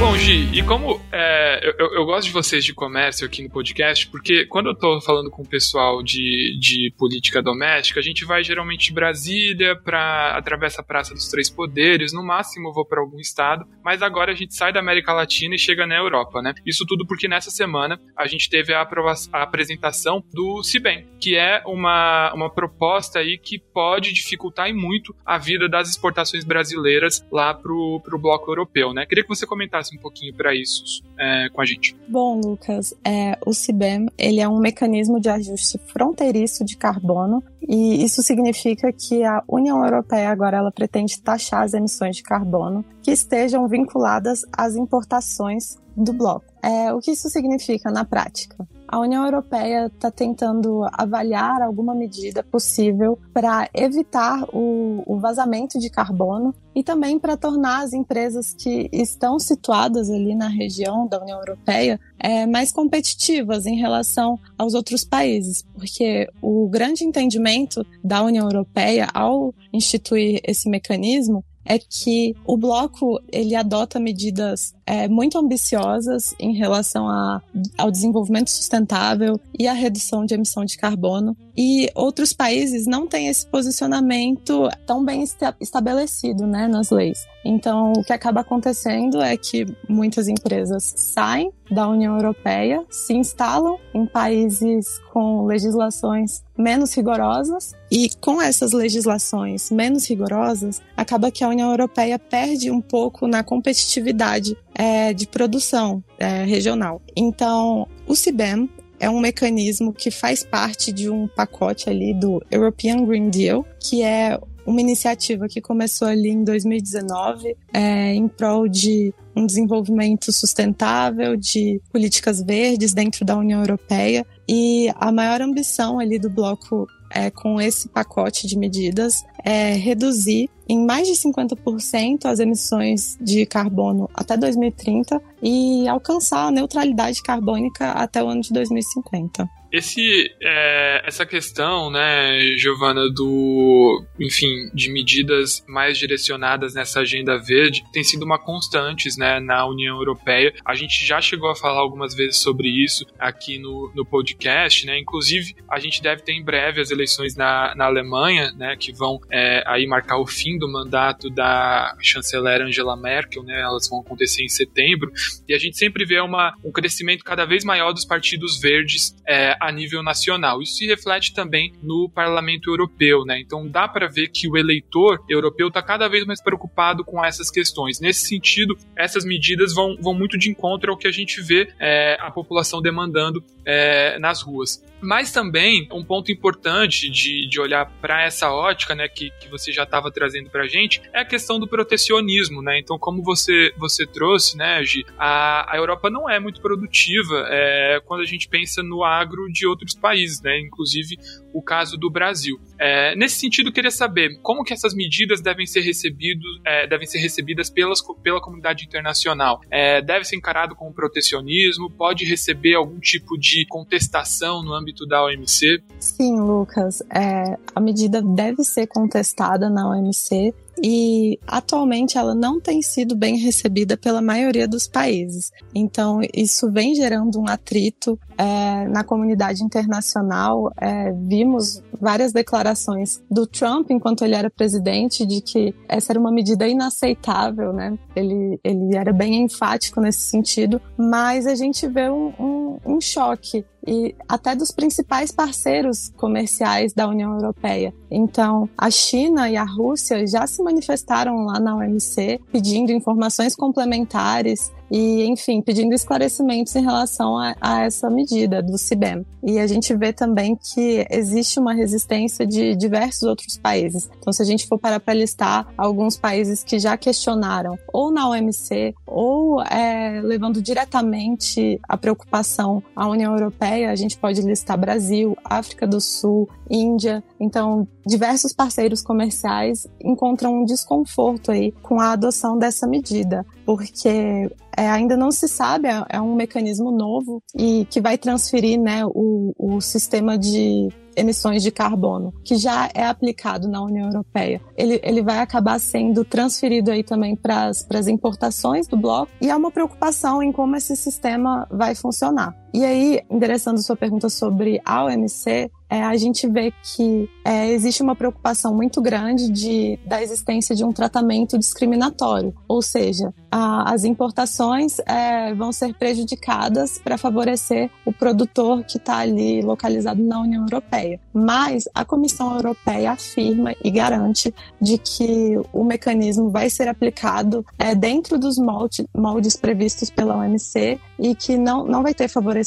Bom, Gi, e como é, eu, eu, gosto de vocês de comércio aqui no podcast, porque quando eu tô falando com o pessoal de, de política doméstica, a gente vai geralmente de Brasília para atravessa a Praça dos Três Poderes, no máximo vou para algum estado, mas agora a gente sai da América Latina e chega na Europa, né? Isso tudo porque nessa semana a gente teve a, a apresentação do CIBEM, que é uma, uma proposta aí que pode dificultar e muito a vida das exportações brasileiras lá pro, pro bloco europeu, né? Queria que você comentasse um pouquinho para isso é, com a gente. Bom, Lucas, é, o CIBEM ele é um mecanismo de ajuste fronteiriço de carbono e isso significa que a União Europeia agora ela pretende taxar as emissões de carbono que estejam vinculadas às importações do bloco. É, o que isso significa na prática? A União Europeia está tentando avaliar alguma medida possível para evitar o, o, vazamento de carbono e também para tornar as empresas que estão situadas ali na região da União Europeia é, mais competitivas em relação aos outros países, porque o grande entendimento da União Europeia ao instituir esse mecanismo é que o bloco ele adota medidas é, muito ambiciosas em relação a, ao desenvolvimento sustentável e à redução de emissão de carbono. E outros países não têm esse posicionamento tão bem estabelecido né, nas leis. Então, o que acaba acontecendo é que muitas empresas saem da União Europeia, se instalam em países com legislações menos rigorosas e com essas legislações menos rigorosas, acaba que a União Europeia perde um pouco na competitividade é, de produção é, regional. Então, o CIBEM é um mecanismo que faz parte de um pacote ali do European Green Deal, que é uma iniciativa que começou ali em 2019 é, em prol de um desenvolvimento sustentável, de políticas verdes dentro da União Europeia. E a maior ambição ali do bloco é, com esse pacote de medidas é reduzir em mais de 50% as emissões de carbono até 2030 e alcançar a neutralidade carbônica até o ano de 2050. Esse, é, essa questão, né, Giovana, do, enfim, de medidas mais direcionadas nessa agenda verde tem sido uma constante, né, na União Europeia. A gente já chegou a falar algumas vezes sobre isso aqui no, no podcast, né, inclusive a gente deve ter em breve as eleições na, na Alemanha, né, que vão é, aí marcar o fim do mandato da chanceler Angela Merkel, né, elas vão acontecer em setembro, e a gente sempre vê uma, um crescimento cada vez maior dos partidos verdes é, a nível nacional. Isso se reflete também no Parlamento Europeu, né? Então dá para ver que o eleitor europeu está cada vez mais preocupado com essas questões. Nesse sentido, essas medidas vão, vão muito de encontro ao que a gente vê é, a população demandando é, nas ruas. Mas também um ponto importante de, de olhar para essa ótica, né, que, que você já estava trazendo para a gente, é a questão do protecionismo, né? Então, como você você trouxe, né, Gi, a, a Europa não é muito produtiva é, quando a gente pensa no agro de outros países, né? Inclusive o caso do Brasil. É, nesse sentido, queria saber como que essas medidas devem ser recebidos, é, devem ser recebidas pelas, pela comunidade internacional. É, deve ser encarado como protecionismo? Pode receber algum tipo de contestação no âmbito da OMC? Sim, Lucas. É, a medida deve ser contestada na OMC e atualmente ela não tem sido bem recebida pela maioria dos países. Então, isso vem gerando um atrito é, na comunidade internacional. É, vimos várias declarações do Trump, enquanto ele era presidente, de que essa era uma medida inaceitável, né? Ele, ele era bem enfático nesse sentido, mas a gente vê um, um, um choque e até dos principais parceiros comerciais da União Europeia. Então, a China e a Rússia já se manifestaram lá na OMC pedindo informações complementares e, enfim, pedindo esclarecimentos em relação a, a, essa medida do CIBEM. E a gente vê também que existe uma resistência de diversos outros países. Então, se a gente for parar para listar alguns países que já questionaram, ou na OMC, ou é, levando diretamente a preocupação à União Europeia, a gente pode listar Brasil, África do Sul, Índia. Então, diversos parceiros comerciais encontram um desconforto aí com a adoção dessa medida, porque é, ainda não se sabe, é, é, um mecanismo novo e que vai transferir né, o, o sistema de emissões de carbono, que já é aplicado na União Europeia. Ele, ele vai acabar sendo transferido aí também para as importações do bloco e há uma preocupação em como esse sistema vai funcionar. E aí, endereçando sua pergunta sobre a OMC, é, a gente vê que é, existe uma preocupação muito grande de, da existência de um tratamento discriminatório, ou seja, a, as importações é, vão ser prejudicadas para favorecer o produtor que está ali localizado na União Europeia. Mas a Comissão Europeia afirma e garante de que o mecanismo vai ser aplicado é, dentro dos molde, moldes previstos pela OMC e que não, não vai ter favorecimento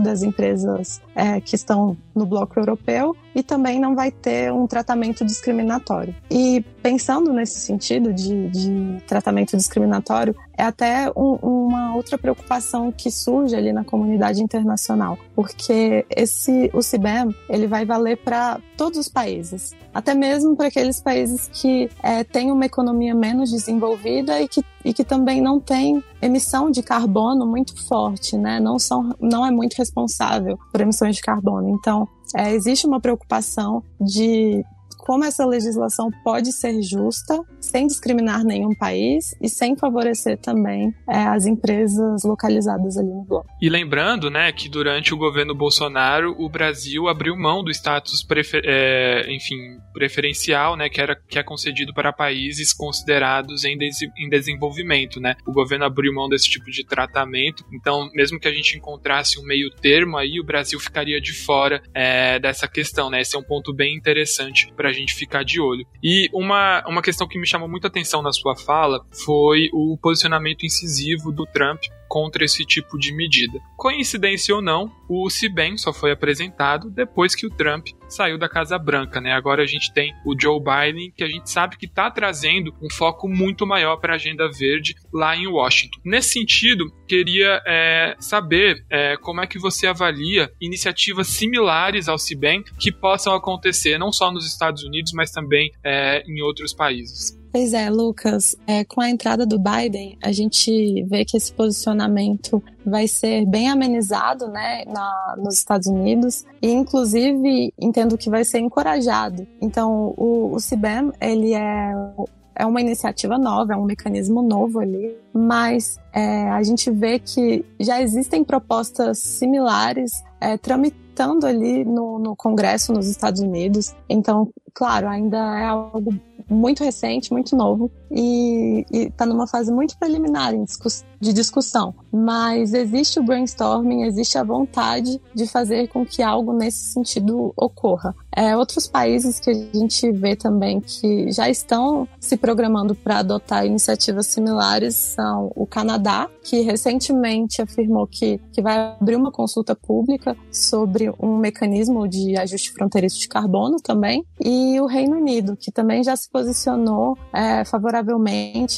das empresas é, que estão no bloco europeu e também não vai ter um tratamento discriminatório. E pensando nesse sentido de, de tratamento discriminatório, é até um, uma outra preocupação que surge ali na comunidade internacional, porque esse o CIBEM ele vai valer para todos os países, até mesmo para aqueles países que é, têm uma economia menos desenvolvida e que, e que também não têm emissão de carbono muito forte, né? Não são, não é muito responsável por emissões de carbono. Então, é, existe uma preocupação de como essa legislação pode ser justa, sem discriminar nenhum país e sem favorecer também é, as empresas localizadas ali no bloco. E lembrando, né, que durante o governo Bolsonaro, o Brasil abriu mão do status, prefer é, enfim, preferencial, né, que, era, que é concedido para países considerados em, des em desenvolvimento, né. O governo abriu mão desse tipo de tratamento, então, mesmo que a gente encontrasse um meio termo aí, o Brasil ficaria de fora é, dessa questão, né. Esse é um ponto bem interessante para gente ficar de olho. E uma, uma questão que me chamou muita atenção na sua fala foi o posicionamento incisivo do Trump contra esse tipo de medida. Coincidência ou não, o CBEM só foi apresentado depois que o Trump saiu da Casa Branca, né? Agora a gente tem o Joe Biden, que a gente sabe que está trazendo um foco muito maior para a agenda verde lá em Washington. Nesse sentido, queria é, saber é, como é que você avalia iniciativas similares ao CBEM que possam acontecer não só nos Estados Unidos, mas também é, em outros países. Pois é, Lucas, é, com a entrada do Biden, a gente vê que esse posicionamento vai ser bem amenizado né, na, nos Estados Unidos e, inclusive, entendo que vai ser encorajado. Então, o, o CIBEM, ele é é uma iniciativa nova, é um mecanismo novo ali, mas é, a gente vê que já existem propostas similares é, tramitando ali no, no Congresso nos Estados Unidos. Então, claro, ainda é algo muito recente, muito novo e está numa fase muito preliminar de discussão. Mas existe o brainstorming, existe a vontade de fazer com que algo nesse sentido ocorra. É, outros países que a gente vê também que já estão se programando para adotar iniciativas similares são o Canadá, que recentemente afirmou que, que vai abrir uma consulta pública sobre um mecanismo de ajuste fronteiriço de carbono também, e o Reino Unido, que também já se posicionou é,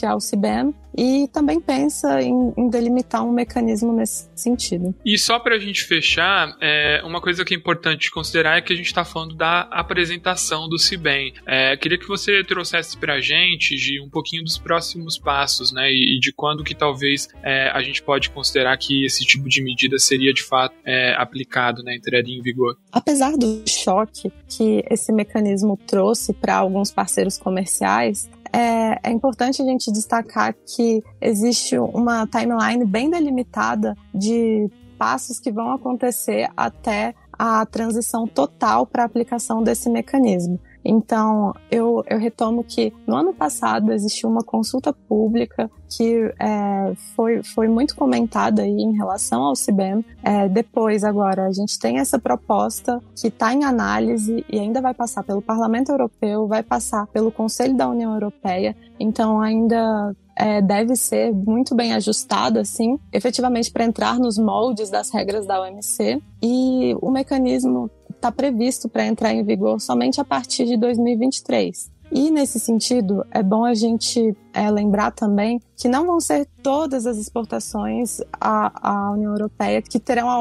ao CBAM e também pensa em, em, delimitar um mecanismo nesse sentido. E só para a gente fechar, é, uma coisa que é importante considerar é que a gente está falando da apresentação do CIBEM. É, queria que você trouxesse para a gente de um pouquinho dos próximos passos, né, e, e de quando que talvez é, a gente pode considerar que esse tipo de medida seria de fato é, aplicado, né, entraria em vigor. Apesar do choque que esse mecanismo trouxe para alguns parceiros comerciais, é, é importante a gente destacar que existe uma timeline bem delimitada de passos que vão acontecer até a transição total para a aplicação desse mecanismo. Então, eu, eu retomo que no ano passado existiu uma consulta pública que é, foi, foi muito comentada aí em relação ao CIBEM. É, depois, agora, a gente tem essa proposta que está em análise e ainda vai passar pelo Parlamento Europeu, vai passar pelo Conselho da União Europeia. Então, ainda é, deve ser muito bem ajustada, assim, efetivamente para entrar nos moldes das regras da OMC. E o mecanismo está previsto para entrar em vigor somente a partir de 2023. E nesse sentido, é bom a gente é, lembrar também que não vão ser todas as exportações à, à União Europeia que terão a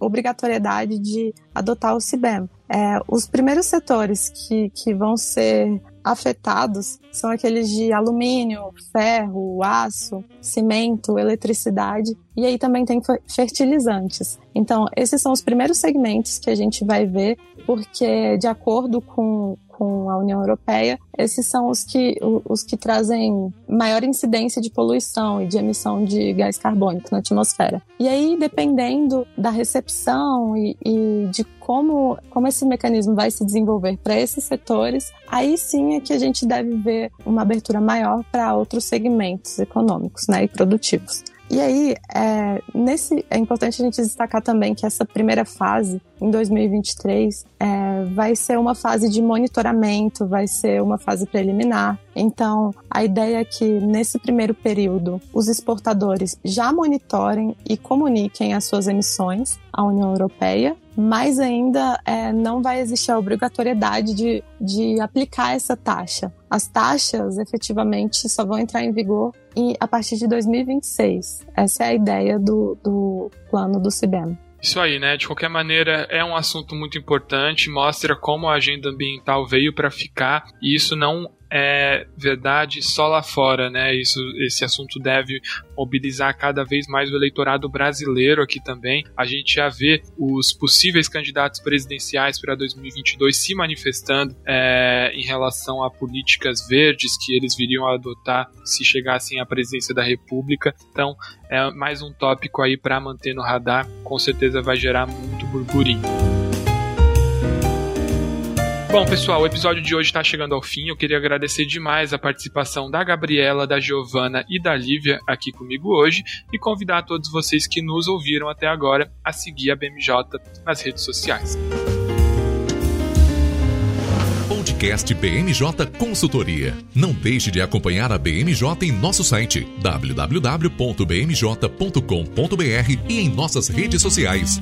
obrigatoriedade de adotar o CIBEM. É, os primeiros setores que, que vão ser afetados são aqueles de alumínio, ferro, aço, cimento, eletricidade e aí também tem fertilizantes. Então, esses são os primeiros segmentos que a gente vai ver, porque de acordo com, com a União Europeia, esses são os que, os que trazem maior incidência de poluição e de emissão de gás carbônico na atmosfera. E aí, dependendo da recepção e, e de como, como esse mecanismo vai se desenvolver para esses setores, aí sim é que a gente deve ver uma abertura maior para outros segmentos econômicos né, e produtivos. E aí, é, nesse, é importante a gente destacar também que essa primeira fase, em 2023, é, vai ser uma fase de monitoramento, vai ser uma fase preliminar. Então, a ideia é que nesse primeiro período, os exportadores já monitorem e comuniquem as suas emissões à União Europeia, mas ainda é, não vai existir a obrigatoriedade de, de aplicar essa taxa. As taxas efetivamente só vão entrar em vigor a partir de 2026. Essa é a ideia do, do plano do CIBEM. Isso aí, né? De qualquer maneira, é um assunto muito importante, mostra como a agenda ambiental veio para ficar e isso não é verdade só lá fora, né? Isso, esse assunto deve mobilizar cada vez mais o eleitorado brasileiro aqui também. A gente já vê os possíveis candidatos presidenciais para 2022 se manifestando é, em relação a políticas verdes que eles viriam a adotar se chegassem à presidência da República. Então, é mais um tópico aí para manter no radar. Com certeza vai gerar muito burburinho. Bom, pessoal, o episódio de hoje está chegando ao fim. Eu queria agradecer demais a participação da Gabriela, da Giovana e da Lívia aqui comigo hoje e convidar todos vocês que nos ouviram até agora a seguir a BMJ nas redes sociais. Podcast BMJ Consultoria. Não deixe de acompanhar a BMJ em nosso site www.bmj.com.br e em nossas redes sociais.